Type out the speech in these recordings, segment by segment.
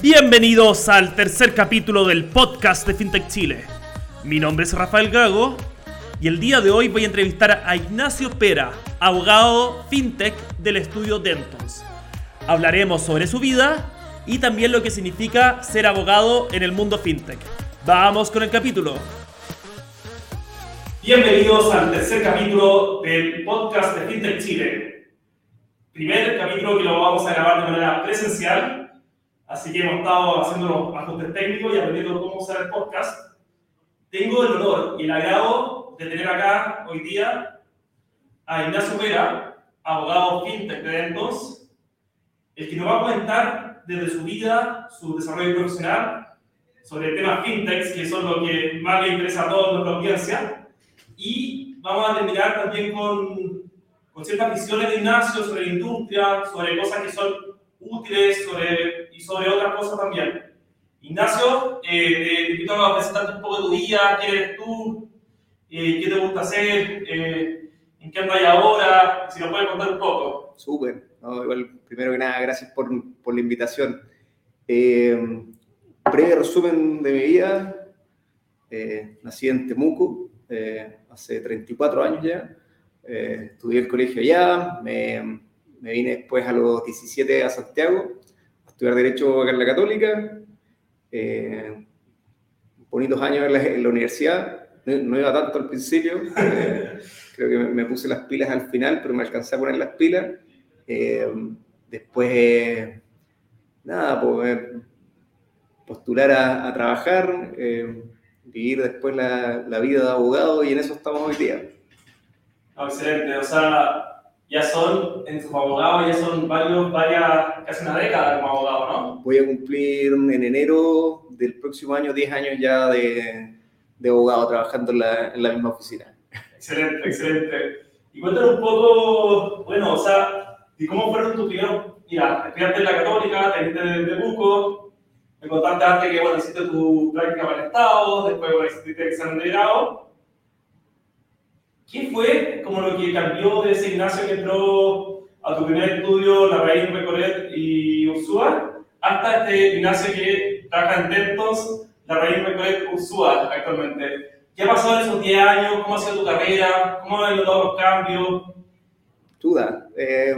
Bienvenidos al tercer capítulo del podcast de FinTech Chile. Mi nombre es Rafael Gago y el día de hoy voy a entrevistar a Ignacio Pera, abogado FinTech del estudio Dentons. Hablaremos sobre su vida y también lo que significa ser abogado en el mundo FinTech. Vamos con el capítulo. Bienvenidos al tercer capítulo del podcast de FinTech Chile. Primer capítulo que lo vamos a grabar de manera presencial Así que hemos estado haciendo los ajustes técnicos y aprendiendo cómo usar el podcast. Tengo el honor y el agrado de tener acá hoy día a Ignacio Vera, abogado fintech de Dentos, el que nos va a comentar desde su vida, su desarrollo profesional, sobre temas fintechs, que son lo que más le interesa a toda nuestra audiencia. Y vamos a terminar también con, con ciertas visiones de Ignacio sobre la industria, sobre cosas que son útiles sobre, y sobre otras cosas también. Ignacio, eh, te invito a presentarte un poco de tu vida, quién eres tú, eh, qué te gusta hacer, eh, en qué andas ahora, si nos puedes contar un poco. Súper, igual, primero que nada, gracias por, por la invitación. Eh, breve resumen de mi vida, nací en Temuco, hace 34 años ya, estudié el colegio allá, me me vine después a los 17 a Santiago a estudiar Derecho acá en la Católica. Eh, bonitos años en la, universidad. No, iba tanto al principio. Eh, creo que me, puse las pilas al final, pero me alcancé a poner las pilas. Eh, después, nada, pues, postular a, trabajar, vivir después la, la, vida de abogado y en eso estamos hoy día. Excelente. O sea, ya son, en su abogado, ya son varios, varias, casi una década como abogado, ¿no? Voy a cumplir en enero del próximo año 10 años ya de, de abogado trabajando en la, en la, misma oficina. Excelente, excelente. Y cuéntanos un poco, bueno, o sea, ¿y cómo fueron tus primeros, mira, estudiaste en la Católica, te de, de Buco, me contaste antes que, bueno, hiciste tu práctica para el Estado, después, bueno, hiciste el examen de grado, ¿Qué fue como lo que cambió de ese Ignacio que entró a tu primer estudio, La Raíz, Recolet y Ursúa, hasta este Ignacio que trabaja en Dentos, La Raíz, Recolet, Ursúa actualmente? ¿Qué ha pasado en esos 10 años? ¿Cómo ha sido tu carrera? ¿Cómo han notado los cambios? Duda. Eh,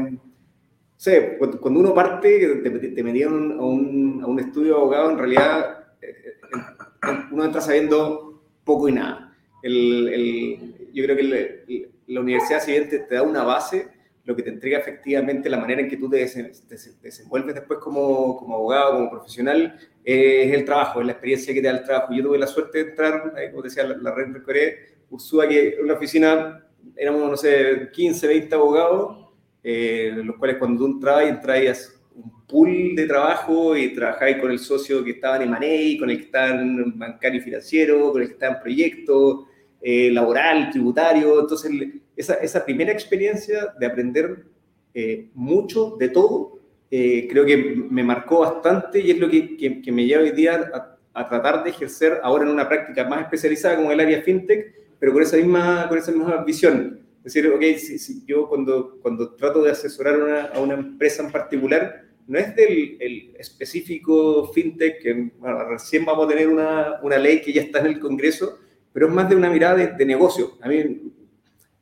sé, cuando uno parte, te, te metieron a un, a un, estudio de abogado, en realidad eh, eh, uno entra sabiendo poco y nada. El, el, yo creo que la universidad, si bien te, da una base, lo que te entrega efectivamente la manera en que tú te, desenvuelves después como, como, abogado, como profesional, es el trabajo, es la experiencia que te da el trabajo. Yo tuve la suerte de entrar, como decía, la, la red Recoré, Usúa, que en una oficina éramos, no sé, 15, 20 abogados, eh, los cuales cuando tú entrabas, entrabas un pool de trabajo y trabajabas con el socio que estaba en M&A, con el que estaba en bancario y financiero, con el que estaba en proyectos, eh, laboral, tributario. Entonces, esa, esa, primera experiencia de aprender eh, mucho de todo, eh, creo que me marcó bastante y es lo que, que, me lleva hoy día a, a, tratar de ejercer ahora en una práctica más especializada como el área fintech, pero con esa misma, con esa misma visión. Es decir, ok, si, si yo cuando, cuando trato de asesorar una, a una empresa en particular, no es del el específico fintech, que recién vamos a tener una, una ley que ya está en el Congreso, pero es más de una mirada de, negocio. A mí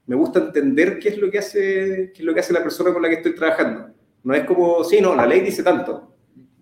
me gusta entender qué es lo que hace, qué es lo que hace la persona con la que estoy trabajando. No es como, sí, no, la ley dice tanto.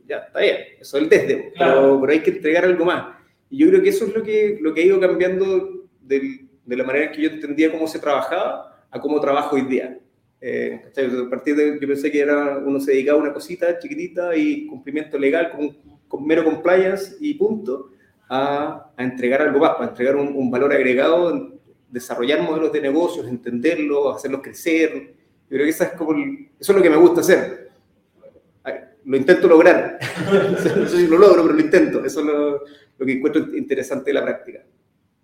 Ya, está bien, eso es el desde, pero, hay que entregar algo más. Y yo creo que eso es lo que, lo que ha ido cambiando de, de la manera en que yo entendía cómo se trabajaba a cómo trabajo hoy día. Eh, a partir de yo pensé que era, uno se dedicaba a una cosita chiquitita y cumplimiento legal con, con mero compliance y punto a, entregar algo más, a entregar un, valor agregado, desarrollar modelos de negocios, entenderlos, hacerlos crecer. Yo creo que eso es, como eso es lo que me gusta hacer. Lo intento lograr. no sé si lo logro, pero lo intento. Eso es lo, lo que encuentro interesante de la práctica.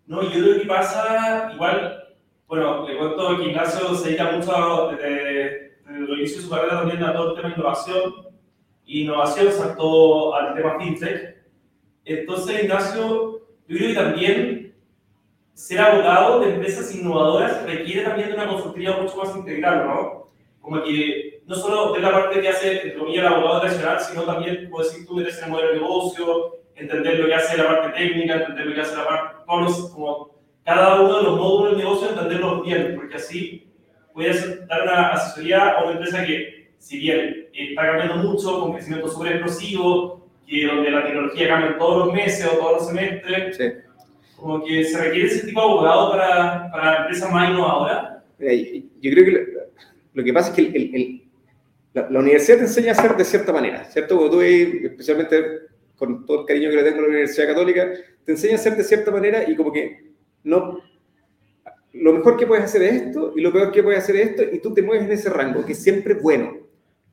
No, yo creo que pasa igual, bueno, le cuento que Ignacio se dedica mucho desde, desde lo inicio de su carrera también a todo el tema de innovación. Innovación saltó al tema fintech entonces, Ignacio, yo creo que también ser abogado de empresas innovadoras requiere también de una consultoría mucho más integral, ¿no? Como que no solo de la parte que hace, entre comillas, el abogado tradicional, sino también, como decir, tú en el modelo de negocio, entender lo que hace la parte técnica, entender lo que hace la parte, todos como cada uno de los módulos del negocio, entenderlos bien, porque así puedes dar una asesoría a una empresa que, si bien está cambiando mucho, con crecimiento súper explosivo, que donde la tecnología cambia todos los meses o todos los semestres, como que se requiere ese tipo de abogado para, para empresas más innovadoras. Yo creo que lo, que pasa es que el, la, universidad te enseña a hacer de cierta manera, ¿cierto? tú, especialmente con todo el cariño que le tengo a la Universidad Católica, te enseña a hacer de cierta manera y como que no... Lo mejor que puedes hacer es esto y lo peor que puedes hacer es esto y tú te mueves en ese rango, que es siempre bueno.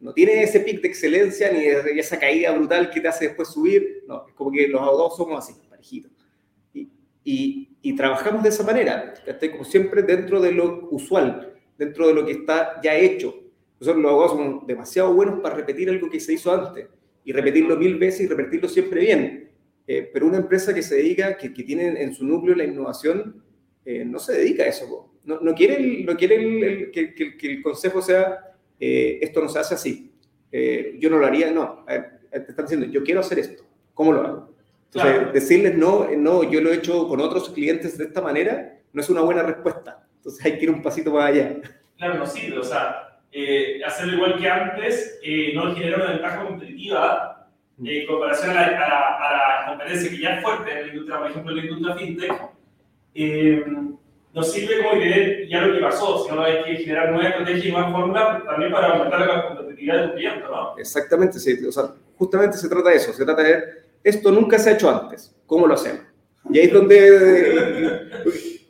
No tiene ese pic de excelencia ni esa caída brutal que te hace después subir. No, es como que los abogados somos así, parejitos. Y, y, trabajamos de esa manera, como siempre dentro de lo usual, dentro de lo que está ya hecho. Nosotros los abogados somos demasiado buenos para repetir algo que se hizo antes y repetirlo mil veces y repetirlo siempre bien. Eh, pero una empresa que se dedica, que, que, tiene en su núcleo la innovación, eh, no se dedica a eso. No, no quiere, no quiere que, el consejo sea, eh, esto no se hace así. yo no lo haría, no. te están diciendo, yo quiero hacer esto. ¿Cómo lo hago? Entonces, decirles no, no, yo lo he hecho con otros clientes de esta manera, no es una buena respuesta. Entonces hay que ir un pasito más allá. Claro, no sirve. O sea, eh, hacerlo igual que antes eh, no genera una ventaja competitiva mm. eh, en comparación a la, a, la, competencia que ya es fuerte en la industria, por ejemplo, en la industria fintech. Eh, no sirve como que ya lo que pasó, sino hay que generar nuevas estrategias y nuevas fórmulas también para aumentar la competitividad del cliente, ¿no? Exactamente, sí. O sea, justamente se trata de eso, se trata de esto nunca se ha hecho antes, ¿cómo lo hacemos? Y ahí es donde...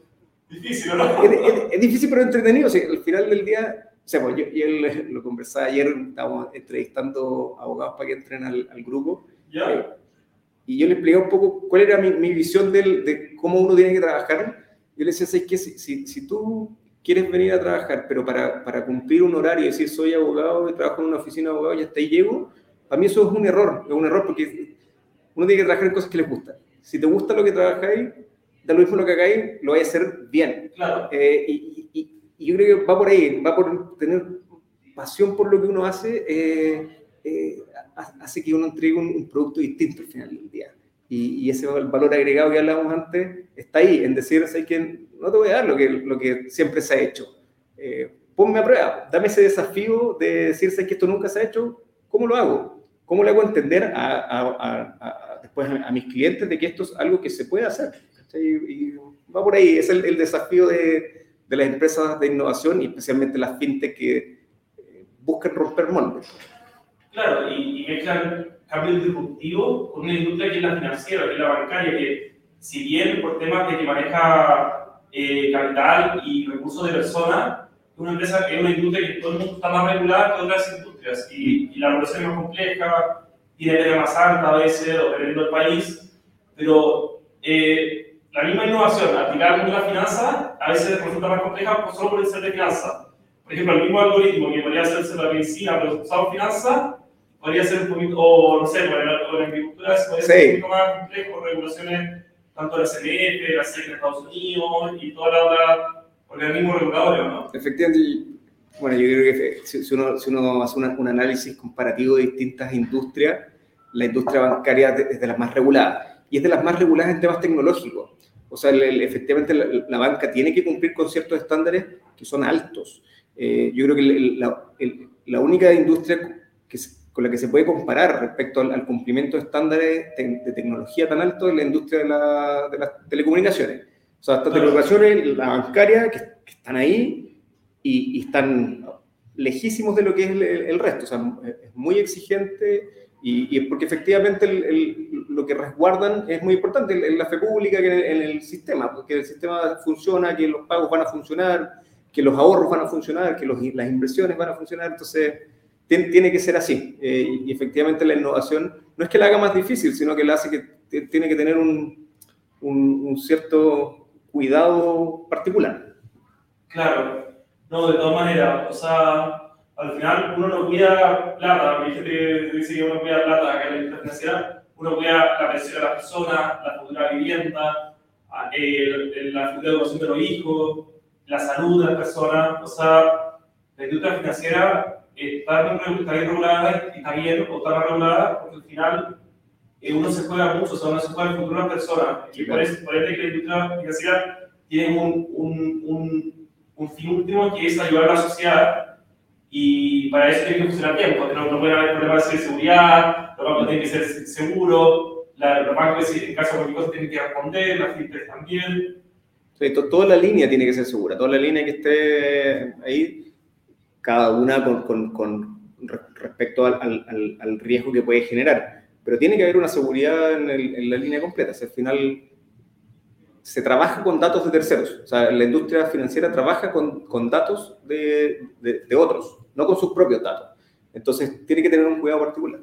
difícil, ¿no? Es, es, difícil pero entretenido, o sea, al final del día o sea, pues yo, yo, lo conversaba ayer, estábamos entrevistando abogados para que entren al, al grupo. Eh, y yo le expliqué un poco cuál era mi, mi visión del, de cómo uno tiene que trabajar. Yo le decía, ¿sabes qué? Si, si, si, tú quieres venir a trabajar, pero para, para cumplir un horario y decir soy abogado y trabajo en una oficina de abogado y hasta ahí llego, para mí eso es un error. Es un error porque uno tiene que trabajar en cosas que les gustan. Si te gusta lo que trabajáis, da lo mismo lo que hagáis, lo vais a hacer bien. Claro. Eh, y, y, y yo creo que va por ahí, va por tener pasión por lo que uno hace, eh, eh, hace que uno entregue un, producto distinto al final del día. Y, ese valor agregado que hablábamos antes está ahí, en decir, ¿sabes que No te voy a dar lo que, lo que siempre se ha hecho. Eh, ponme a prueba, dame ese desafío de decir, ¿sabes que esto nunca se ha hecho? ¿Cómo lo hago? ¿Cómo le hago entender a, a, a, después a mis clientes de que esto es algo que se puede hacer? Y, va por ahí, es el, el desafío de, de las empresas de innovación y especialmente las fintech que eh, buscan romper moldes. Claro, y, y mezclan cambios disruptivos con una industria que es la financiera, que es la bancaria, que si bien por temas de que maneja eh, capital y recursos de personas, es una empresa que es una industria que todo el mundo está más regulada que otras industrias y, y la regulación es más compleja, tiene pena más alta a veces, dependiendo del país, pero eh, la misma innovación aplicada en la finanza a veces resulta más compleja solo por el ser de finanza. Por ejemplo, el mismo algoritmo que podría hacerse la medicina, pero usado en finanza, podría ser un poquito, o no sé, por la, la agricultura podría ser un poquito más complejo, regulaciones tanto la CNF, la CNF de Estados Unidos y toda la otra organismos reguladores, ¿no? Efectivamente, bueno, yo creo que si uno, si uno hace un análisis comparativo de distintas industrias, la industria bancaria es de las más reguladas y es de las más reguladas en temas tecnológicos. O sea, efectivamente la, banca tiene que cumplir con ciertos estándares que son altos. Eh, yo creo que la, única industria que, con la que se puede comparar respecto al, cumplimiento de estándares de, tecnología tan alto es la industria de, las telecomunicaciones. O sea, estas telecomunicaciones, la bancaria, que, están ahí y, están lejísimos de lo que es el, resto. O sea, es muy exigente y, es porque efectivamente lo que resguardan es muy importante en, la fe pública que en, el sistema, porque el sistema funciona, que los pagos van a funcionar, que los ahorros van a funcionar, que las inversiones van a funcionar, entonces tiene, que ser así. Eh, y, efectivamente la innovación no es que la haga más difícil, sino que la hace que tiene que tener un, un cierto cuidado particular. Claro, no, de todas maneras, o sea al final uno no cuida plata, mi gente dice que uno cuida plata acá en la industria uno cuida la pensión de las personas, la futura vivienda, la futura educación de los hijos, la salud de las personas, o sea, la industria financiera está bien, está bien regulada y está bien o está regulada porque al final eh, uno se juega mucho, o sea, uno se juega el futuro de las personas. Y por eso, por eso que la industria financiera tiene un, un, un, un, fin último que es ayudar a la sociedad. Y para eso tiene que funcionar bien, porque no, no puede haber problemas de seguridad, los bancos tienen que ser seguros, los bancos en caso de cualquier cosa tienen que responder, las fintech también. Sí, toda la línea tiene que ser segura, toda la línea que esté ahí, cada una con, con, con respecto al, al, al, riesgo que puede generar. Pero tiene que haber una seguridad en, el, en la línea completa. Si al final se trabaja con datos de terceros. O sea, la industria financiera trabaja con, con datos de, de, de, otros, no con sus propios datos. Entonces, tiene que tener un cuidado particular.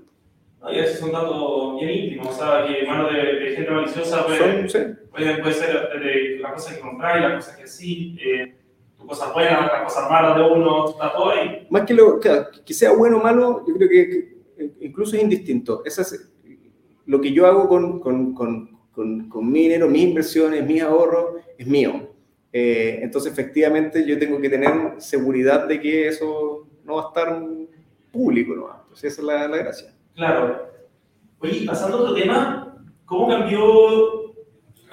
No, y esos son datos bien íntimos, o sea, que mano de, de gente maliciosa puede, sí. puede, puede ser de las cosas que compráis, las cosas que sí, eh, cosas buenas, las cosas malas de uno, está todo ahí. Más que, lo, que, que sea bueno o malo, yo creo que, que incluso es indistinto. Eso es lo que yo hago con, con, con, con, con mi dinero, mis inversiones, mis ahorros, es mío. Eh, entonces, efectivamente, yo tengo que tener seguridad de que eso no va a estar público, ¿no? Entonces, esa es la, la gracia. Claro. Oye, pasando a otro tema, ¿cómo cambió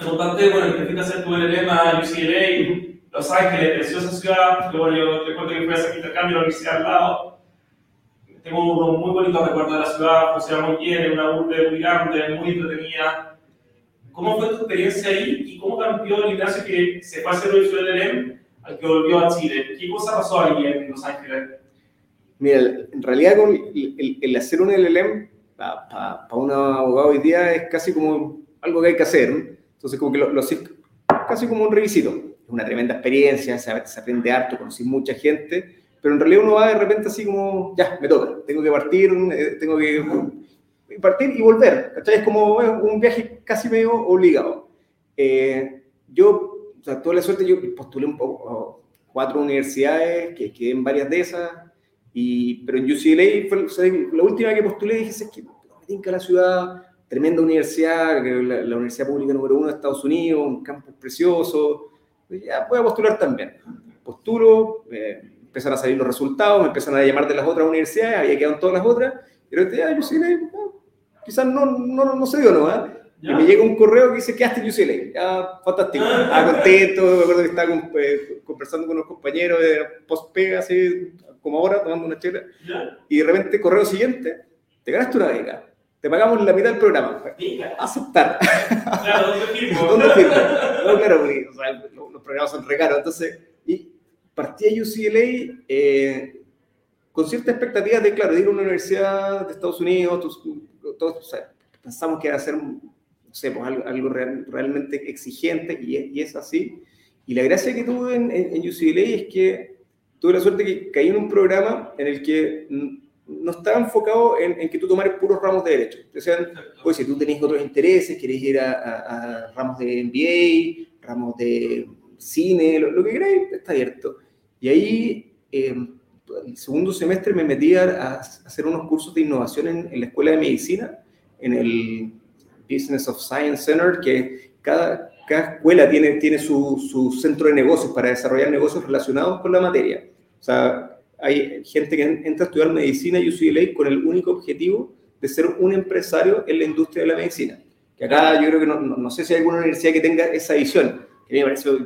constante, bueno, perfil de hacer tu LLM a UCLA, Los Ángeles, preciosa ciudad, bueno, yo recuerdo que fui a hacer intercambio en la universidad al lado. Tengo unos muy bonitos recuerdos de la ciudad, funciona muy bien, es una urbe muy grande, muy entretenida. ¿Cómo fue tu experiencia ahí y cómo cambió el Ignacio que se fue a hacer su LLM al que volvió a Chile? ¿Qué cosa pasó ahí en Los Ángeles? Mira, en realidad con el, el, el hacer un LLM para pa, pa un abogado hoy día es casi como algo que hay que hacer. ¿no? Entonces, como que lo, lo casi como un revisito. Es una tremenda experiencia, se, se aprende harto, conocí mucha gente, pero en realidad uno va de repente así como, ya, me toca, tengo que partir, eh, tengo que partir y volver. ¿cachai? Es como un viaje casi medio obligado. Eh, yo, o sea, la suerte, yo postulé un poco a cuatro universidades, que quedé en varias de esas, y, pero en UCLA fue o sea, la última que postulé dije, es que me tinca la ciudad, tremenda universidad, la, la, universidad pública número uno de Estados Unidos, un campus precioso, ya voy a postular también. Postulo, eh, empiezan a salir los resultados, me empiezan a llamar de las otras universidades, había quedado en todas las otras, pero ya UCLA, no, quizás no, no, no se dio, ¿no? ¿eh? Y me llega un correo que dice, quedaste en UCLA. Ya, fantástico. Estaba contento, me acuerdo que estaba con, eh, conversando con unos compañeros de post-pega, así, como ahora, tomando una chela. Y de repente, correo siguiente, te ganaste una beca. Te pagamos la mitad del programa. Aceptar. Claro, ¿dónde firmo? ¿Dónde firmo? No, claro, porque o sea, los, programas son re caros. Entonces, y partí a UCLA eh, con cierta expectativa de, claro, de ir a una universidad de Estados Unidos, todos, todos o sea, pensamos que era ser, no sé, pues algo, algo real, realmente exigente y, y, es así. Y la gracia que tuve en, en, en, UCLA es que tuve la suerte que caí en un programa en el que no estaba enfocado en, en que tú tomaras puros ramos de derecho. O sea, pues si tú tenés otros intereses, querés ir a, a, a ramos de MBA, ramos de cine, lo, lo que queráis, está abierto. Y ahí, eh, el segundo semestre me metí a, a, hacer unos cursos de innovación en, en la Escuela de Medicina, en el Business of Science Center, que cada, cada escuela tiene, tiene su, su, centro de negocios para desarrollar negocios relacionados con la materia. O sea, hay gente que entra a estudiar medicina y UCLA con el único objetivo de ser un empresario en la industria de la medicina. Que acá yo creo que no, no, no sé si hay alguna universidad que tenga esa visión, que a mí me pareció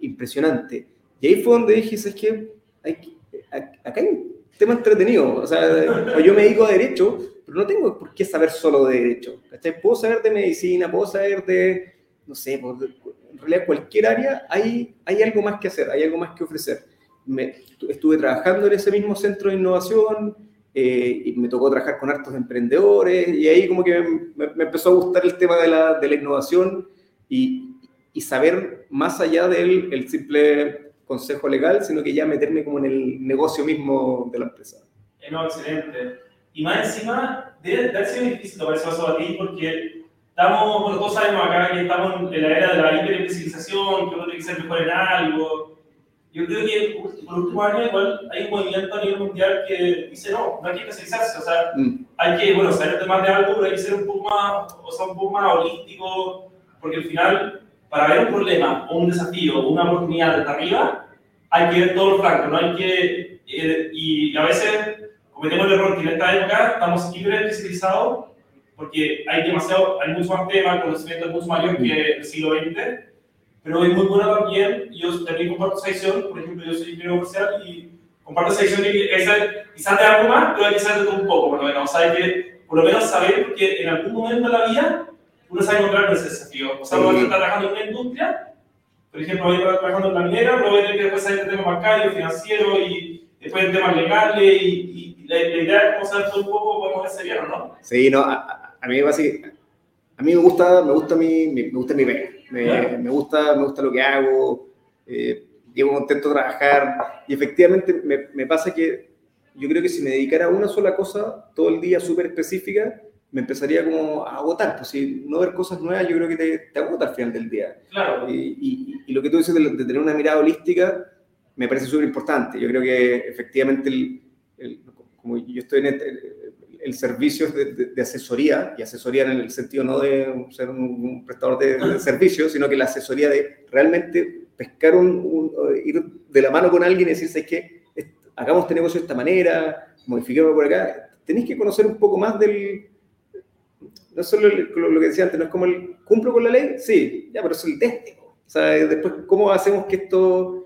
impresionante. Y ahí fue donde dije, ¿sabes qué? Hay, acá hay un tema entretenido. O sea, yo me dedico a derecho, pero no tengo por qué saber solo de derecho. ¿cachai? Puedo saber de medicina, puedo saber de, no sé, en realidad cualquier área hay, hay algo más que hacer, hay algo más que ofrecer. Me, estuve trabajando en ese mismo centro de innovación eh, y me tocó trabajar con hartos emprendedores y ahí como que me, me empezó a gustar el tema de la, de la innovación y, y, saber más allá del el simple consejo legal, sino que ya meterme como en el negocio mismo de la empresa. No, excelente. Y más encima, debe, debe ser difícil tomar eso a ti porque estamos, bueno, todos sabemos acá que estamos en la era de la hiperespecialización, que uno tiene que ser mejor en algo. Yo creo que por último año igual hay un movimiento a nivel mundial que dice no, no hay que especializarse, o sea, mm. hay que, bueno, saber más de algo, pero hay que ser un poco más, o sea, un poco más holístico, porque al final, para ver un problema o un desafío o una oportunidad desde arriba, hay que ver todo el flanco, no hay que, eh, y a veces cometemos el error que en esta época estamos hiper especializados porque hay demasiado, hay mucho más tema, el conocimiento es mucho mayor que el siglo XX, pero es muy bueno también, yo también comparto esa visión, por ejemplo, yo soy ingeniero comercial y comparto esa visión que esa, quizás de algo más, pero que saber de todo un poco, por lo menos, o sea, hay que por lo menos saber, porque en algún momento de la vida uno sabe encontrar ese desafío, o sea, uno está trabajando en una industria, por ejemplo, voy a estar trabajando en la minera, luego voy a tener que después saber el tema bancario, financiero y después el tema legal y, y la, idea es como saber todo un poco, podemos ver si o no. Sí, no, a mí me a mí me gusta, me gusta mi, me gusta mi pega, me, me, gusta, me gusta lo que hago, eh, llego contento de trabajar y efectivamente me, me, pasa que yo creo que si me dedicara a una sola cosa todo el día súper específica, me empezaría como a agotar, pues si no ver cosas nuevas yo creo que te, te agota al final del día. Claro. Y, y, y lo que tú dices de, de, tener una mirada holística me parece súper importante. Yo creo que efectivamente, el, el, como yo estoy en este, el servicio de, de, asesoría, y asesoría en el sentido no de ser un, prestador de, servicios, sino que la asesoría de realmente pescar un, ir de la mano con alguien y decirse que hagamos este negocio de esta manera, modifiquemos por acá. Tenéis que conocer un poco más del, no solo lo, que decía antes, no es como el, ¿cumplo con la ley? Sí, ya, pero es el técnico. O sea, después, ¿cómo hacemos que esto,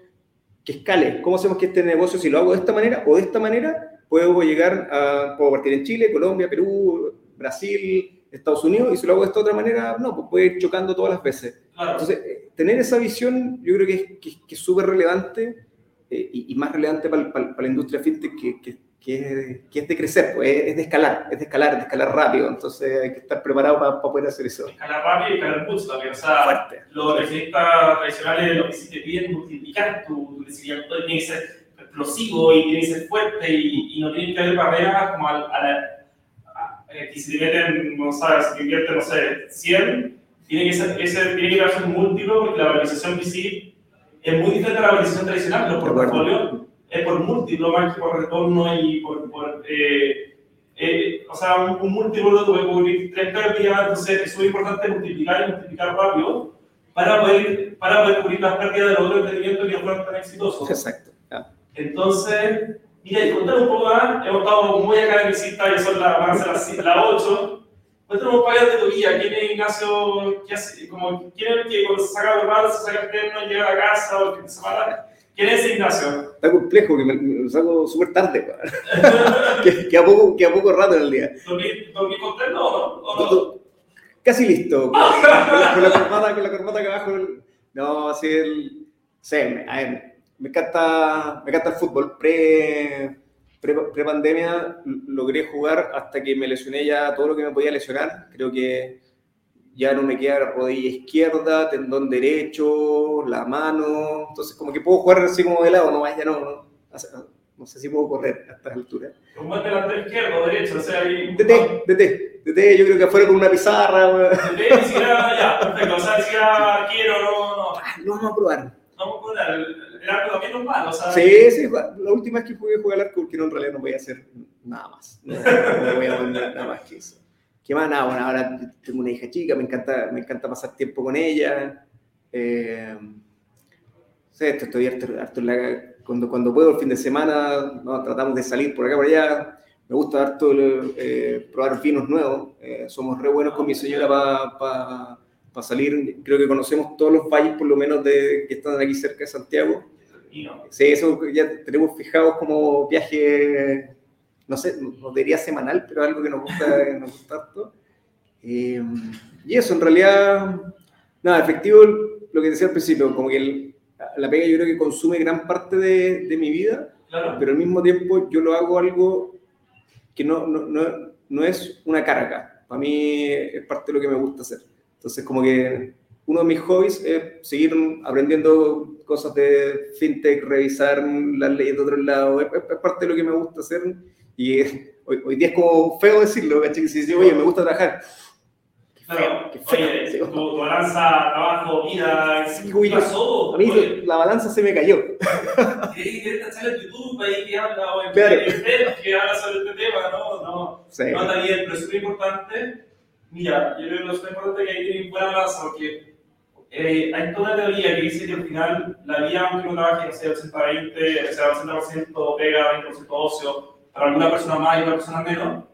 que escale? ¿Cómo hacemos que este negocio, si lo hago de esta manera o de esta manera, puedo llegar a, puedo partir en Chile, Colombia, Perú, Brasil, Estados Unidos, y si lo hago de esta otra manera, no, pues puede ir chocando todas las veces. Entonces, eh, tener esa visión yo creo que es que, súper relevante eh, y, y, más relevante para, para, la industria fintech que, que, que, es, de crecer, pues, es de escalar, es de escalar, de escalar rápido, entonces hay que estar preparado para, para poder hacer eso. Escalar rápido y escalar mucho también, o sea, Fuerte. los tradicionales lo que sí te piden multiplicar tu, tu crecimiento, tiene que ser explosivo y tiene que ser fuerte y, y no tiene que haber barreras como a, a la, a, eh, que si te meten, no sabes, si te invierten, no sé, 100, tiene que ser, ese, tiene que darse un múltiplo porque la valorización VC es muy diferente a la valorización tradicional, los portafolios es por múltiplo más que por retorno y por, por eh, eh, o sea, un, un múltiplo de puede cubrir tres pérdidas, entonces es muy importante multiplicar y multiplicar rápido para poder, para poder cubrir las pérdidas de los otros emprendimientos que fueron tan exitosos. Exacto. Entonces, mira, y contar un poco más, hemos estado muy academicista, ya son las, van a las, las 8. Cuéntanos un poco de tu vida. ¿Quién es Ignacio? ¿Qué hace? Como, ¿Quién es el que cuando se saca el barro, se saca el terno llega a la casa o el que se va ¿Quién es Ignacio? Está complejo, que me, me lo saco súper tarde, que, que, a poco, que a poco rato en el día. ¿Dormí, dormí con terno o no? no? Casi listo, con, la, con, la, corbata, con la corbata que abajo. No, así el... Sí, a ver, me encanta, me encanta el fútbol. Pre, pre, pre, pandemia logré jugar hasta que me lesioné ya todo lo que me podía lesionar. Creo que ya no me queda rodilla izquierda, tendón derecho, la mano. Entonces, como que puedo jugar así como de lado, no ya no, no, no sé si puedo correr a esta altura. ¿Un buen delantero izquierdo o derecho? O sea, hay... DT, DT, DT, yo creo que afuera con una pizarra. DT, ni siquiera, ya, perfecto. O sea, si quiero, no, no. Ah, lo vamos a probar. A probar. El arco también no es malo, ¿sabes? Sí, sí, la última vez que jugué, jugué al arco, porque no, en realidad no voy a hacer nada más. No, no voy a poner nada más que eso. ¿Qué más? Nada, bueno, ahora tengo una hija chica, me encanta, me encanta pasar tiempo con ella. Eh, la, cuando, cuando puedo el fin de semana, no, tratamos de salir por acá, por allá. Me gusta harto eh, probar vinos nuevos. Eh, somos re buenos con mi señora para pa, pa salir. Creo que conocemos todos los valles, por lo menos, de, que están aquí cerca de Santiago. Sí, eso ya tenemos fijados como viaje, no sé, no diría semanal, pero algo que nos gusta, nos gusta harto. Eh, y eso, en realidad, nada, efectivo, lo que decía al principio, como que el, la pega yo creo que consume gran parte de, de mi vida, claro. pero al mismo tiempo yo lo hago algo que no, no, no, no es una carga. Para mí es parte de lo que me gusta hacer. Entonces, como que uno de mis hobbies es seguir aprendiendo cosas de fintech, revisar las leyes de otro lado, es, es parte de lo que me gusta hacer y hoy, hoy, día es como feo decirlo, ¿cachai? Que si dice, oye, me gusta trabajar. Claro, feo, oye, tu, tu, balanza trabajo, vida, sí, ¿qué pasó? A mí oye. la balanza se me cayó. ¿Quieres echar en YouTube ahí que habla o en claro. que habla sobre este tema? No, no, sí. no está bien, pero es súper importante. Mira, yo creo que lo súper importante que ahí tienen buena balanza porque eh, hay toda una teoría que dice que al final la vida, aunque uno trabaje, no sé, 80-20, o sea, 80% pega, 20% ocio, para alguna persona más y otra persona menos,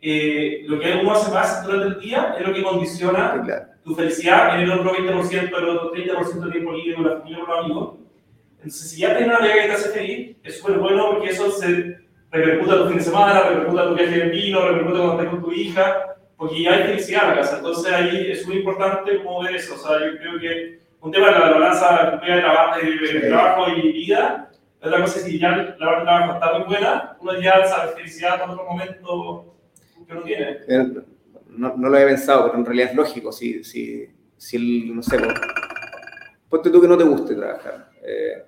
eh, lo que uno hace más durante el día es lo que condiciona tu felicidad en el otro 20%, el otro 30% de tiempo libre con la familia, con los amigos. Entonces, si ya tienes una vida que te hace feliz, es súper bueno porque eso se repercuta tu fin de semana, repercuta tu viaje de vino, repercuta cuando estás con tu hija, porque ya hay felicidad en la casa. Entonces, ahí es muy importante cómo ver eso. O sea, yo creo que un tema de la balanza de trabajo, de trabajo y vida, otra cosa es que ya la parte de trabajo está muy buena, uno ya sabe felicidad en otro momento que uno tiene. No, no, lo había pensado, pero en realidad es lógico. Si, si, si el, no sé, ponte tú que no te guste trabajar eh,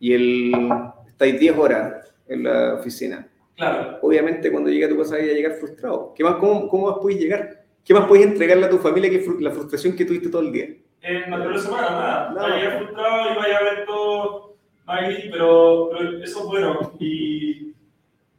y el, estáis 10 horas en la oficina. Claro. Obviamente cuando llega tu casa vas a llegar frustrado. ¿Qué más, cómo, ¿Cómo más puedes llegar? ¿Qué más puedes entregarle a tu familia que la frustración que tuviste todo el día? En la semana, nada. No. Vaya frustrado y vaya a ver todo ahí, pero, pero eso es bueno. Y,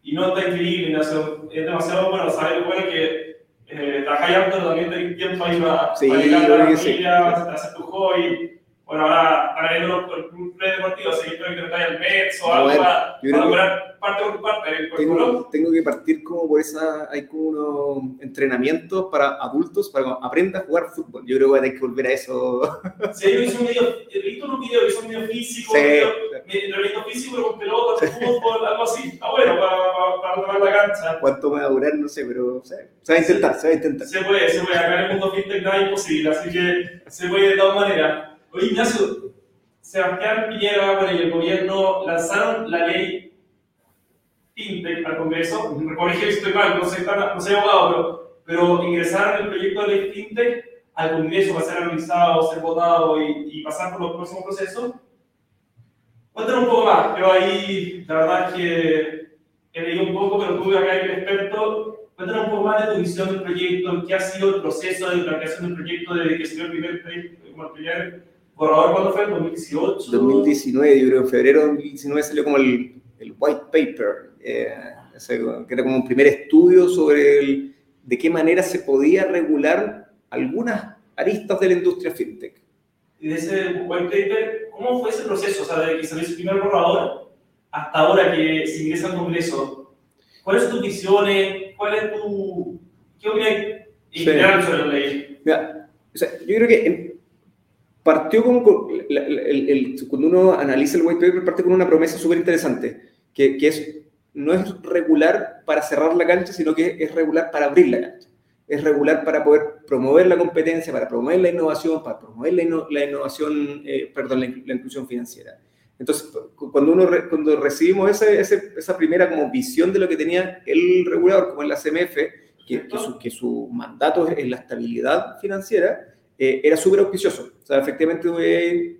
y no está increíble, es demasiado bueno. Saber bueno que eh, trabajar harto también tener tiempo ahí para, sí, para llegar a la familia, hacer tu hobby bueno, ahora, ahora viendo el club deportivo, si que tratar el Mets o algo para, para parte por parte. Tengo, tengo, que partir como por esa, hay como unos entrenamientos para adultos para que aprenda a jugar fútbol. Yo creo que voy a tener que volver a eso. Sí, yo hice un video, he visto unos videos que son medio físicos, sí. entrenamiento físico pero con pelota, fútbol, algo así. Está bueno para, para, tomar la cancha. ¿Cuánto me va a durar? No sé, pero se va a intentar, se va a intentar. Se puede, se puede. Acá en el mundo fintech nada es imposible, así que se puede de todas maneras. Oye, Ignacio, Sebastián Piñera con el gobierno lanzaron la ley FinTech al Congreso. Corrige si estoy mal, no soy, no soy abogado, pero, pero ingresaron el proyecto de ley FinTech al Congreso para ser analizado, ser votado y, y pasar por los próximos procesos. Cuéntanos un poco más. Yo ahí, la verdad es que he leído un poco, pero tuve acá el experto. Cuéntanos un poco más de tu visión del proyecto, qué ha sido el proceso de la creación del proyecto desde que se dio el primer, el primer borrador cuándo fue? ¿2018? 2019, yo creo, en febrero de 2019 salió como el, el white paper, eh, que era como un primer estudio sobre el, de qué manera se podía regular algunas aristas de la industria fintech. Y de ese white paper, ¿cómo fue ese proceso? O sea, desde que salió ese primer borrador hasta ahora que se ingresa al Congreso, ¿cuáles son tus visiones? ¿Cuál es tu... ¿Qué opinas en general sobre la ley? Mira, o sea, yo creo que partió con, cuando uno analiza el white paper, parte con una promesa súper interesante, que, es, no es regular para cerrar la cancha, sino que es regular para abrir la cancha. Es regular para poder promover la competencia, para promover la innovación, para promover la, innovación, eh, perdón, la, inclusión financiera. Entonces, cuando, uno cuando recibimos esa primera como visión de lo que tenía el regulador, como es la CMF, que su mandato es la estabilidad financiera, eh, era súper auspicioso. O sea, efectivamente,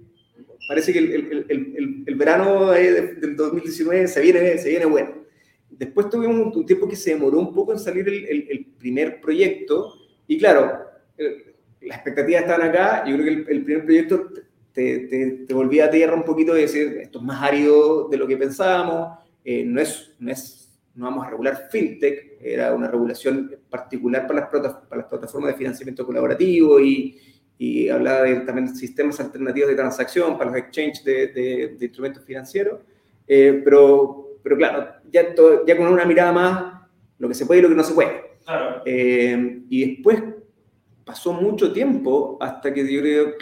parece que el, el, el, verano del 2019 se viene, se viene bueno. Después tuvimos un, tiempo que se demoró un poco en salir el, primer proyecto y claro, las expectativas estaban acá. Yo creo que el, primer proyecto te, te, te, volvía a tierra un poquito de decir, esto es más árido de lo que pensábamos, eh, no, es, no, es, no vamos a regular fintech, era una regulación particular para las, para las plataformas de financiamiento colaborativo y, y hablaba de también sistemas alternativos de transacción para los exchanges de, de, instrumentos financieros. Eh, pero, pero claro, ya, ya con una mirada más, lo que se puede y lo que no se puede. Claro. Eh, y después pasó mucho tiempo, hasta que yo creo,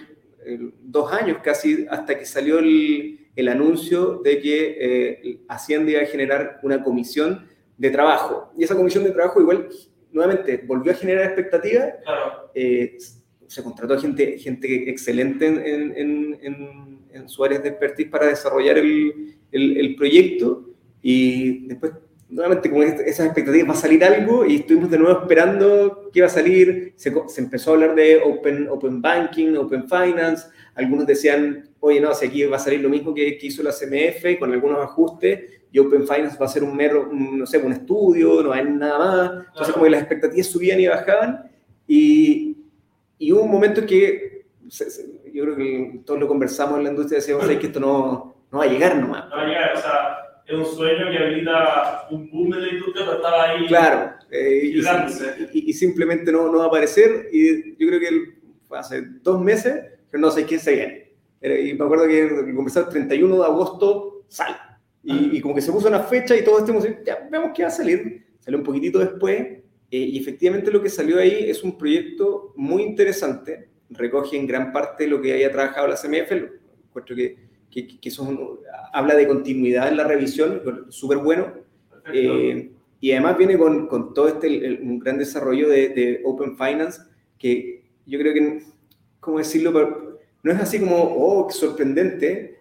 dos años casi, hasta que salió el, el anuncio de que eh, Hacienda iba a generar una comisión de trabajo. Y esa comisión de trabajo igual, nuevamente, volvió a generar expectativas. Claro se contrató gente, gente excelente en, en, en, en su área de expertise para desarrollar el, el, proyecto y después, nuevamente, con esas expectativas va a salir algo y estuvimos de nuevo esperando qué iba a salir. Se, se, empezó a hablar de open, open Banking, Open Finance. Algunos decían, oye, no, si aquí va a salir lo mismo que, que hizo la CMF con algunos ajustes y Open Finance va a ser un mero, no sé, un estudio, no hay nada más. Entonces, como que las expectativas subían y bajaban y, y hubo un momento que yo creo que todos lo conversamos en la industria, decíamos que esto no, no va a llegar nomás. No va a llegar, o sea, es un sueño que ahorita un boom en la industria, pero estaba ahí. Claro, eh, y, y, simplemente no, no va a aparecer. Y yo creo que hace dos meses, que no sé quién se viene. Y me acuerdo que conversar el 31 de agosto sale. Y, como que se puso una fecha y todos estemos, ya vemos qué va a salir. Salió un poquitito después eh, y efectivamente lo que salió ahí es un proyecto muy interesante. Recoge en gran parte lo que haya trabajado la CMF. Encuentro que, que, que eso habla de continuidad en la revisión, súper bueno. Eh, y además viene con, con todo este un gran desarrollo de, de, Open Finance que yo creo que, ¿cómo decirlo? no es así como, oh, qué sorprendente,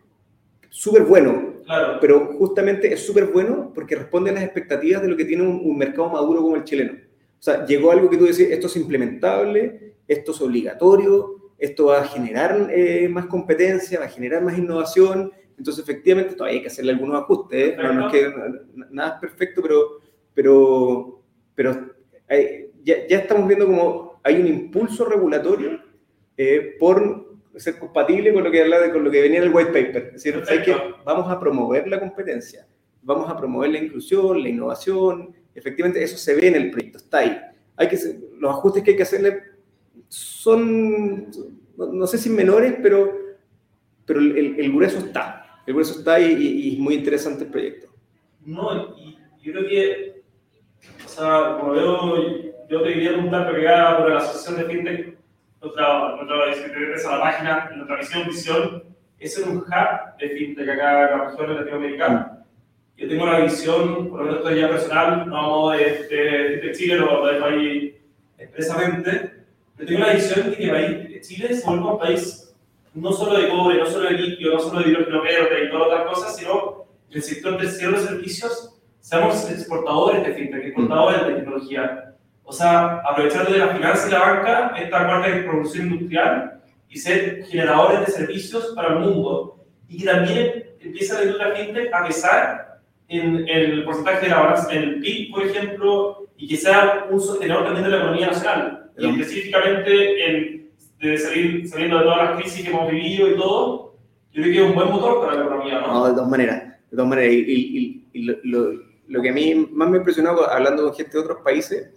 súper bueno, claro. pero justamente es súper bueno porque responde a las expectativas de lo que tiene un, mercado maduro como el chileno. O sea, llegó algo que tú decís, esto es implementable, esto es obligatorio, esto va a generar eh, más competencia, va a generar más innovación, entonces efectivamente todavía hay que hacerle algunos ajustes, ¿eh? no, es que nada es perfecto, pero, pero, pero ya, ya, estamos viendo como hay un impulso regulatorio eh, por ser compatible con lo que de, con lo que venía en el white paper. Es decir, hay que, vamos a promover la competencia, vamos a promover la inclusión, la innovación. Efectivamente, eso se ve en el proyecto, está ahí. Hay que, los ajustes que hay que hacerle son, no, sé si menores, pero, pero el, el, grueso está. El grueso está y, y, es muy interesante el proyecto. No, y yo creo que, o sea, como veo, yo te quería preguntar, porque por la Asociación de FinTech nuestra, nuestra, a la página, nuestra visión, visión, es ser un hub de fintech acá en la región de Latinoamérica. Yo tengo la visión, por lo menos esto ya personal, no vamos de, de, de Chile, lo, dejo ahí expresamente, pero tengo la visión de que Chile se vuelva un país no solo de cobre, no solo de litio, no solo de hidrógeno verde y todas otras cosas, sino el sector de servicios, seamos exportadores de fintech, exportadores de tecnología o sea, aprovechando de la finanza y la banca, esta parte de producción industrial y ser generadores de servicios para el mundo. Y que también empieza la industria fintech a pesar en, el porcentaje de la balanza, en el PIB, por ejemplo, y que sea un sostenedor también de la economía nacional. Y específicamente en, de salir, saliendo de todas las crisis que hemos vivido y todo, yo creo que es un buen motor para la economía. No, no de todas maneras. De todas maneras. Y, y, lo, lo, que a mí más me impresionó hablando con gente de otros países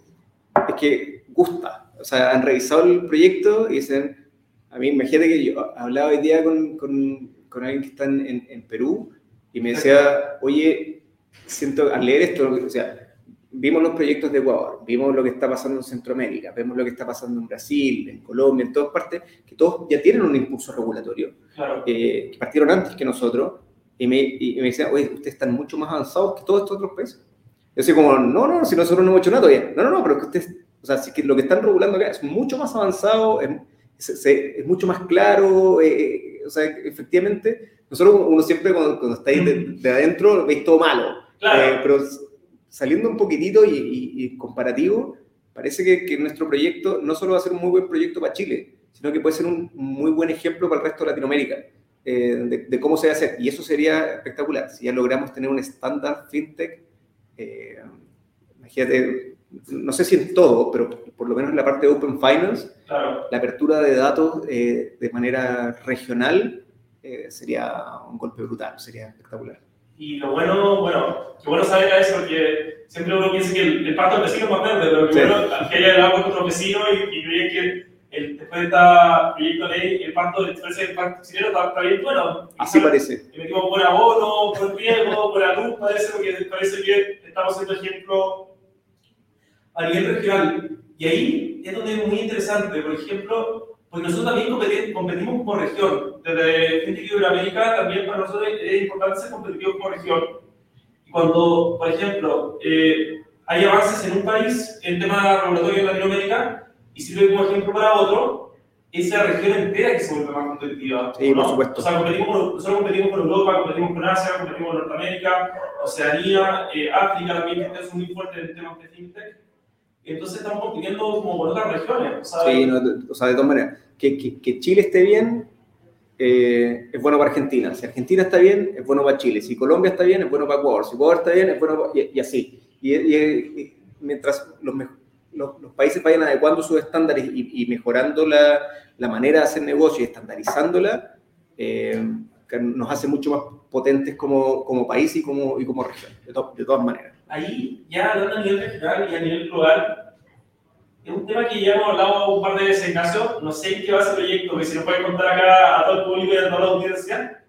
es que gusta. O sea, han revisado el proyecto y dicen, a mí, imagínate que yo hablaba hoy día con, con, con alguien que está en, en, Perú y me decía, oye, siento al leer esto, o sea, vimos los proyectos de Ecuador, vimos lo que está pasando en Centroamérica, vemos lo que está pasando en Brasil, en Colombia, en todas partes, que todos ya tienen un impulso regulatorio, eh, que partieron antes que nosotros, y me, y me decían, oye, ustedes están mucho más avanzados que todos estos otros países. Yo soy como, no, no, si nosotros no hemos hecho nada todavía. No, no, no, pero que ustedes, o sea, si que lo que están regulando acá es mucho más avanzado, es, es, mucho más claro, eh, eh, o sea, efectivamente, nosotros uno siempre cuando, está ahí de, adentro veis todo malo, eh, pero saliendo un poquitito y, y, comparativo, parece que, que, nuestro proyecto no solo va a ser un muy buen proyecto para Chile, sino que puede ser un muy buen ejemplo para el resto de Latinoamérica. de, de, cómo se va a hacer. Y eso sería espectacular, si ya logramos tener un estándar fintech eh, imagínate, no sé si en todo, pero por lo menos en la parte de Open Finance, la apertura de datos eh, de manera regional eh, sería un golpe brutal, sería espectacular. Y lo bueno, bueno, qué bueno saber eso, porque siempre uno piensa que el, el pacto del vecino es más verde, pero que bueno que haya el agua con otro vecino y, y que el, después de esta proyecto de ley, el pacto del el pacto chileno está, está, bien bueno. Así parece. Y metimos por abono, por riesgo, por luz, parece, porque parece que estamos haciendo ejemplo a nivel regional. Y ahí es donde es muy interesante, por ejemplo, porque nosotros también competimos, por región. Desde Gente Iberoamérica también para nosotros es importante ser competitivos por región. Y cuando, por ejemplo, eh, hay avances en un país en tema regulatorio en Latinoamérica, y sirve como ejemplo para otro, esa región entera que se vuelve más competitiva. Sí, por supuesto. O sea, competimos con, nosotros competimos con Europa, competimos con Asia, competimos con Norteamérica, Oceanía, eh, África también, que es muy fuerte en temas de fintech. Entonces estamos compitiendo como con otras regiones. Sí, no, o sea, de todas maneras, que, que, que Chile esté bien eh, es bueno para Argentina. Si Argentina está bien, es bueno para Chile. Si Colombia está bien, es bueno para Ecuador. Si Ecuador está bien, es bueno para... y, así. Y, y, mientras los, mejores los, países vayan adecuando sus estándares y, mejorando la, la, manera de hacer negocio y estandarizándola, eh, nos hace mucho más potentes como, como país y como, y como región, de, de, todas maneras. Ahí, ya hablando a nivel regional y a nivel global, es un tema que ya hemos hablado un par de veces, Ignacio. No sé en qué va ese proyecto, que si nos puedes contar acá a todo el público y a toda la audiencia.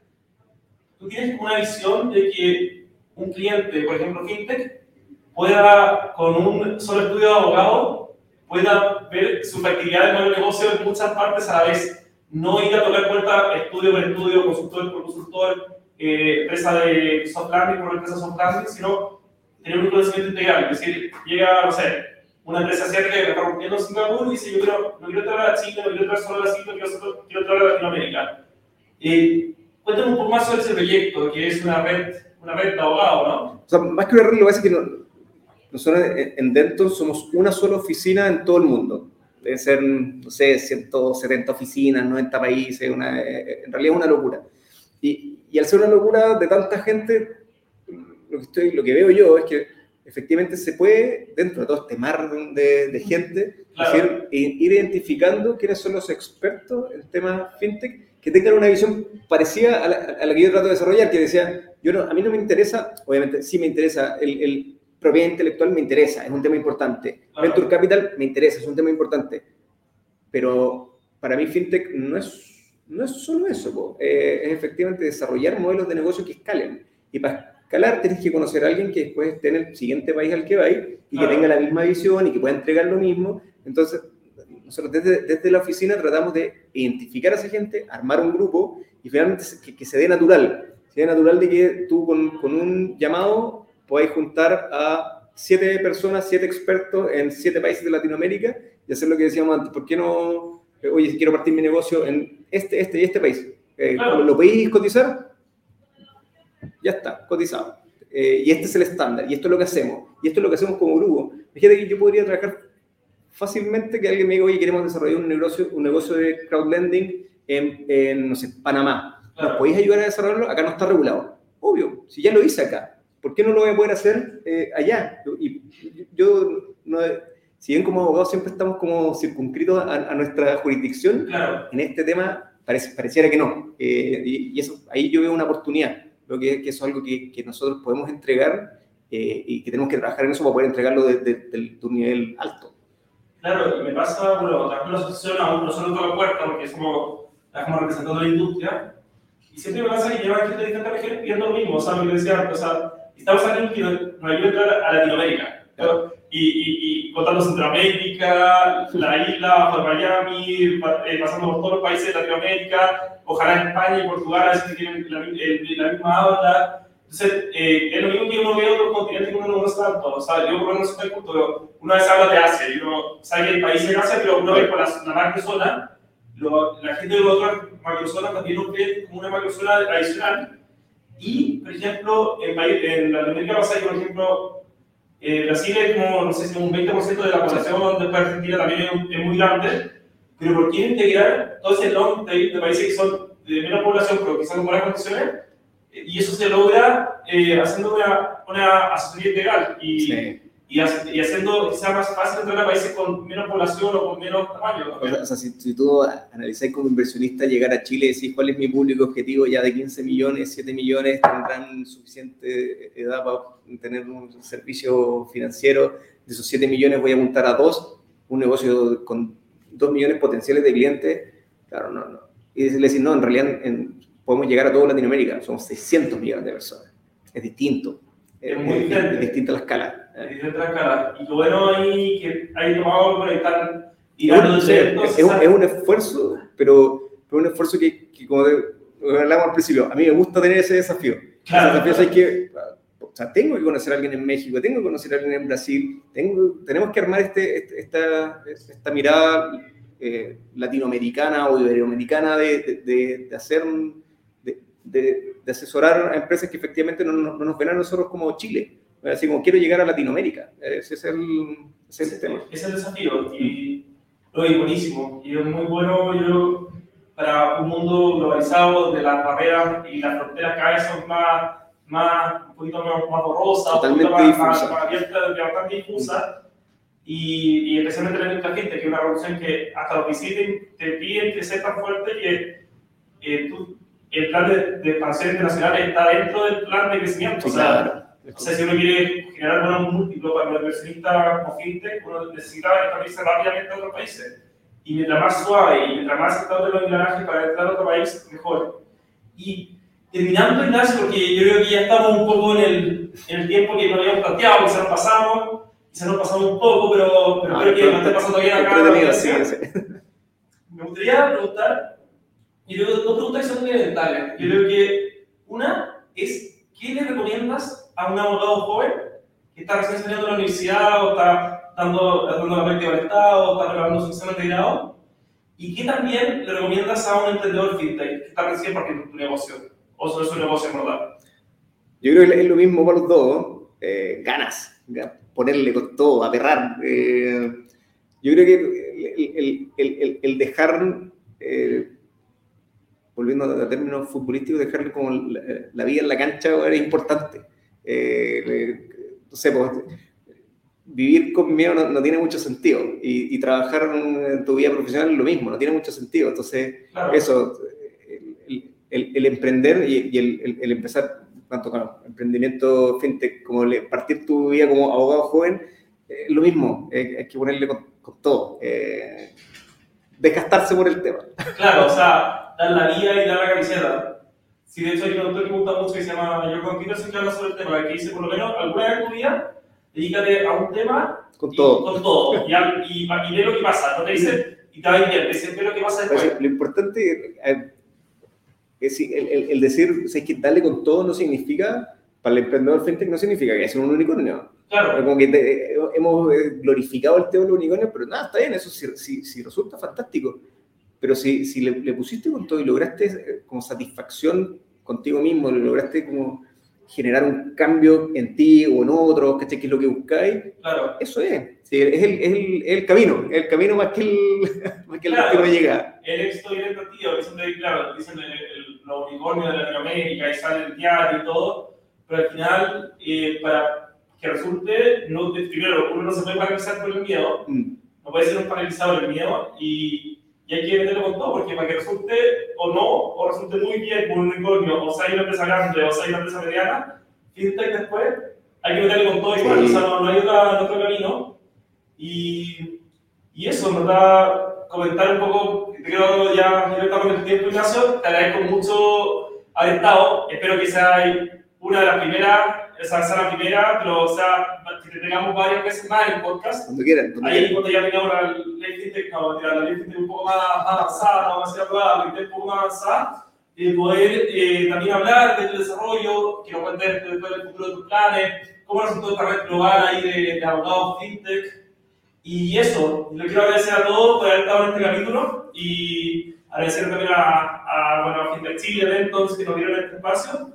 Tú tienes una visión de que un cliente, por ejemplo, FinTech, pueda, con un solo estudio de abogado, pueda ver su factibilidad de negocio en muchas partes a la vez. No ir a tocar puerta estudio por estudio, consultor por consultor, eh, empresa de soft landing por empresa soft landing, sino tener un conocimiento integral. Es decir, llega, no sé, una empresa asiática que está rompiendo en Singapur y dice, yo quiero, no quiero traer a China, no quiero traer solo a China, quiero, quiero traer a Latinoamérica. Eh, cuéntame un poco más sobre ese proyecto, que es una red, una red de abogados, ¿no? O sea, más que una red, lo que pasa es que nosotros en Denton somos una sola oficina en todo el mundo. Deben ser, no sé, 170 oficinas, 90 países, una, en realidad es una locura. Y, y al ser una locura de tanta gente, lo que, estoy, lo que veo yo es que efectivamente se puede, dentro de todo este mar de, de gente, ir identificando quiénes son los expertos en temas fintech que tengan una visión parecida a la, a la que yo trato de desarrollar, que decía, yo no, a mí no me interesa, obviamente sí me interesa, el, el propiedad intelectual me interesa, es un tema importante. Venture Capital me interesa, es un tema importante. Pero para mí fintech no es, no es solo eso, eh, es efectivamente desarrollar modelos de negocio que escalen. Y para escalar tienes que conocer a alguien que después esté en el siguiente país al que va y que tenga la misma visión y que pueda entregar lo mismo. Entonces, nosotros desde, desde, la oficina tratamos de identificar a esa gente, armar un grupo y finalmente que, que se dé natural. Se dé natural de que tú con, con un llamado podáis juntar a siete personas, siete expertos en siete países de Latinoamérica y hacer lo que decíamos antes. ¿Por qué no, eh, oye, quiero partir mi negocio en este, este y este país? Eh, ¿Lo podéis cotizar? Ya está, cotizado. Eh, y este es el estándar, y esto es lo que hacemos, y esto es lo que hacemos como grupo. Fíjate que yo podría trabajar fácilmente que alguien me diga, oye, queremos desarrollar un negocio, un negocio de crowdlending en, en no sé, Panamá. ¿Nos podéis ayudar a desarrollarlo? Acá no está regulado. Obvio, si ya lo hice acá. ¿Por qué no lo voy a poder hacer eh, allá? Y yo, no, si bien como abogados siempre estamos como circunscritos a, a nuestra jurisdicción, claro. en este tema parece, pareciera que no. Eh, y, y, eso, ahí yo veo una oportunidad. Creo que, que eso es algo que, que nosotros podemos entregar eh, y que tenemos que trabajar en eso para poder entregarlo de, de, un nivel alto. Claro, y me pasa, bueno, trabajo en la asociación, aún no solo toca puerta, porque somos, estamos representando la industria, y siempre me pasa que llevan gente de distintas regiones pidiendo lo mismo, o sea, lo que decía, o sea, estamos en que nos ayuda a entrar a Latinoamérica, ¿no? y, y, y, contando Centroamérica, la isla, Miami, eh, pasando por todos los países de Latinoamérica, ojalá España y Portugal, a veces tienen la, el, la misma habla, entonces, eh, es lo mismo que uno ve en otros continentes que uno no conoce tanto. O sea, yo por lo menos soy punto, una vez habla de Asia, y uno sabe que hay países en Asia, pero uno ve por la, la macrozona, la gente de las otras macrozonas también lo ve como una macrozona tradicional. Y, por ejemplo, en, en Latinoamérica pasa que, por ejemplo, eh, Brasil es como, no sé si un 20% de la población, después Argentina también es, es, muy grande, pero ¿por qué integrar todo ese long de países que son de menos población, pero quizás con buenas condiciones? y eso se logra eh, haciendo una, una asesoría integral y, sí. Y, y, haciendo sea más fácil entrar a países con menos población o con menos tamaño. O sea, si, si tú analizas como inversionista llegar a Chile y decís cuál es mi público objetivo ya de 15 millones, 7 millones, tendrán suficiente edad para tener un servicio financiero, de esos 7 millones voy a montar a dos, un negocio con 2 millones potenciales de clientes, claro, no, no. Y decirle, no, en realidad en, podemos llegar a toda Latinoamérica, somos 600 millones de personas. Es distinto. Es, muy es, es, distinta la escala. Es distinta la escala. Y bueno ahí que hay tomado por están tirando es, es, un, es un esfuerzo, pero, pero un esfuerzo que, que como hablábamos al principio, a mí me gusta tener ese desafío. Claro, ese desafío hay que, o sea, tengo que conocer a alguien en México, tengo que conocer a alguien en Brasil, tengo, tenemos que armar este, este, esta, esta mirada eh, latinoamericana o iberoamericana de, de, de, de hacer de, de, asesorar a empresas que efectivamente no, no, no, nos ven a nosotros como Chile. Así como quiero llegar a Latinoamérica. Ese es el, ese es el tema. Ese es el desafío. Y lo es buenísimo. Y es muy bueno yo, para un mundo globalizado donde las barreras y las fronteras cada vez son más, más un poquito más, más borrosas, Totalmente un poquito más, más, más abiertas, bastante difusas. Y, y, especialmente la nuestra gente, que es una revolución que hasta los visiten te piden que seas tan fuerte que eh, tú el plan de, de, expansión internacional está dentro del plan de crecimiento. Sí, o, sea, claro. O sea, si uno quiere generar buenos múltiplos para los inversionistas como fintech, uno necesita expandirse rápidamente a otros países. Y mientras más suave y mientras más aceptable los engranajes para entrar a otro país, mejor. Y terminando, Ignacio, porque yo creo que ya estamos un poco en el, en el tiempo que no habíamos planteado, quizás nos pasamos, quizás nos pasamos un poco, pero, pero Ah, creo que nos está pasando bien acá. sí, sí. Me gustaría preguntar, y luego dos preguntas que son fundamentales. Yo creo que una es, ¿qué le recomiendas a un abogado joven que está recién saliendo de la universidad o está dando, dando la práctica del Estado o está preparando su examen de grado? ¿Y qué también le recomiendas a un emprendedor fintech que está recién partiendo tu negocio? O sobre su negocio, en verdad. Yo creo que es lo mismo para los dos, eh, ganas, ga- ponerle con todo, aterrar. eh, yo creo que el, el- el- el- dejar, eh, volviendo a términos futbolísticos, dejar como la, la vida en la cancha era importante. Eh, eh, no sé, pues, vivir con miedo no, no tiene mucho sentido y, y trabajar en tu vida profesional es lo mismo, no tiene mucho sentido. Entonces, Claro. eso, el, el- el emprender y, y el, empezar, tanto con emprendimiento fintech como partir tu vida como abogado joven, es lo mismo, eh, hay que ponerle con, con todo, eh, desgastarse por el tema. Claro, o sea, dar la vida y dar la camiseta. Sí, de hecho hay un autor que me gusta mucho que se llama Jordan Peterson que habla sobre el tema, que dice por lo menos alguna vez en tu vida, dedícate a un tema Con y- todo. con todo, y, al- y, y ve lo que pasa, no te dice, y te va a ir ve lo que pasa después. Lo importante eh, es si- el, el- el decir, ¿sabes que darle con todo no significa, para el emprendedor fintech no significa que es un unicornio. Claro, Como que te- hemos eh, glorificado el tema de los unicornios, pero nada, está bien, eso sí, sí- sí resulta fantástico. Pero si, si le, le pusiste con todo y lograste eh, como satisfacción contigo mismo, lograste como generar un cambio en ti o en otros, ¿cachai? ¿Qué es lo que buscáis? claro. Eso es. Sí, es, el, es, el, el camino, el camino más que el, más que el Claro. destino de llegada. El éxito directo a ti, dicen, de- claro, dicen el, el, los unicornios de Latinoamérica y sale el diario y todo, pero al final, eh, para que resulte, no, primero, uno no se puede paralizar por el miedo, Mm. no puede ser un paralizado del miedo y, y hay que meterlo con todo, porque para que resulte o no, o resulte muy bien con un unicornio, o sea, hay una empresa grande, o sea, hay una empresa mediana, fintech después, hay que meterle con todo y Sí. o sea, no, no hay otra, otro camino. Y, y eso, en verdad, comentar un poco, creo ya ya estamos en el tiempo, Ignacio, te agradezco mucho haber estado, espero que sea una de las primeras, esa sea la primera, pero o sea, que te tengamos varias veces más en el podcast. Cuando quieran, cuando Ahí quieran. cuando ya tengamos la ley fintech, la ley fintech un poco más, más avanzada, vamos a decir la ley un poco más avanzada, eh, poder eh, también hablar del desarrollo, que nos cuentes después del futuro de tus planes, cómo resultó esta red global ahí de, de abogados fintech. Y eso, le quiero agradecer a todos por haber estado en este capítulo y agradecer también a, a, bueno, a Fintech Chile, Eventos, que nos dieron este espacio.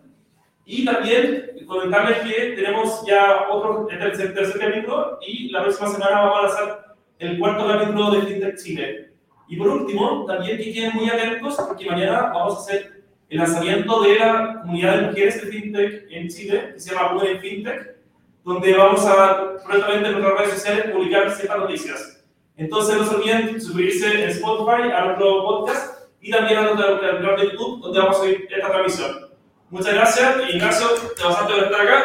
Y también comentarles que tenemos ya otro, el tercer capítulo y la próxima semana vamos a lanzar el cuarto capítulo de Fintech Chile. Y por último, también que queden muy atentos porque mañana vamos a hacer el lanzamiento de la comunidad de mujeres de Fintech en Chile, que se llama Women Fintech, donde vamos a prontamente en nuestras redes sociales publicar ciertas noticias. Entonces no se olviden suscribirse en Spotify a nuestro podcast y también a nuestro canal de YouTube, donde vamos a subir esta transmisión. Muchas gracias, Ignacio, te bastante por estar acá,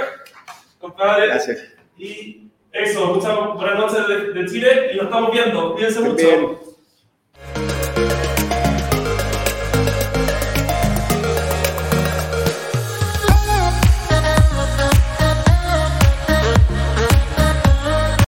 compadre. Gracias. Y eso, muchas buenas noches de, de Chile y nos estamos viendo. Cuídense mucho. bien.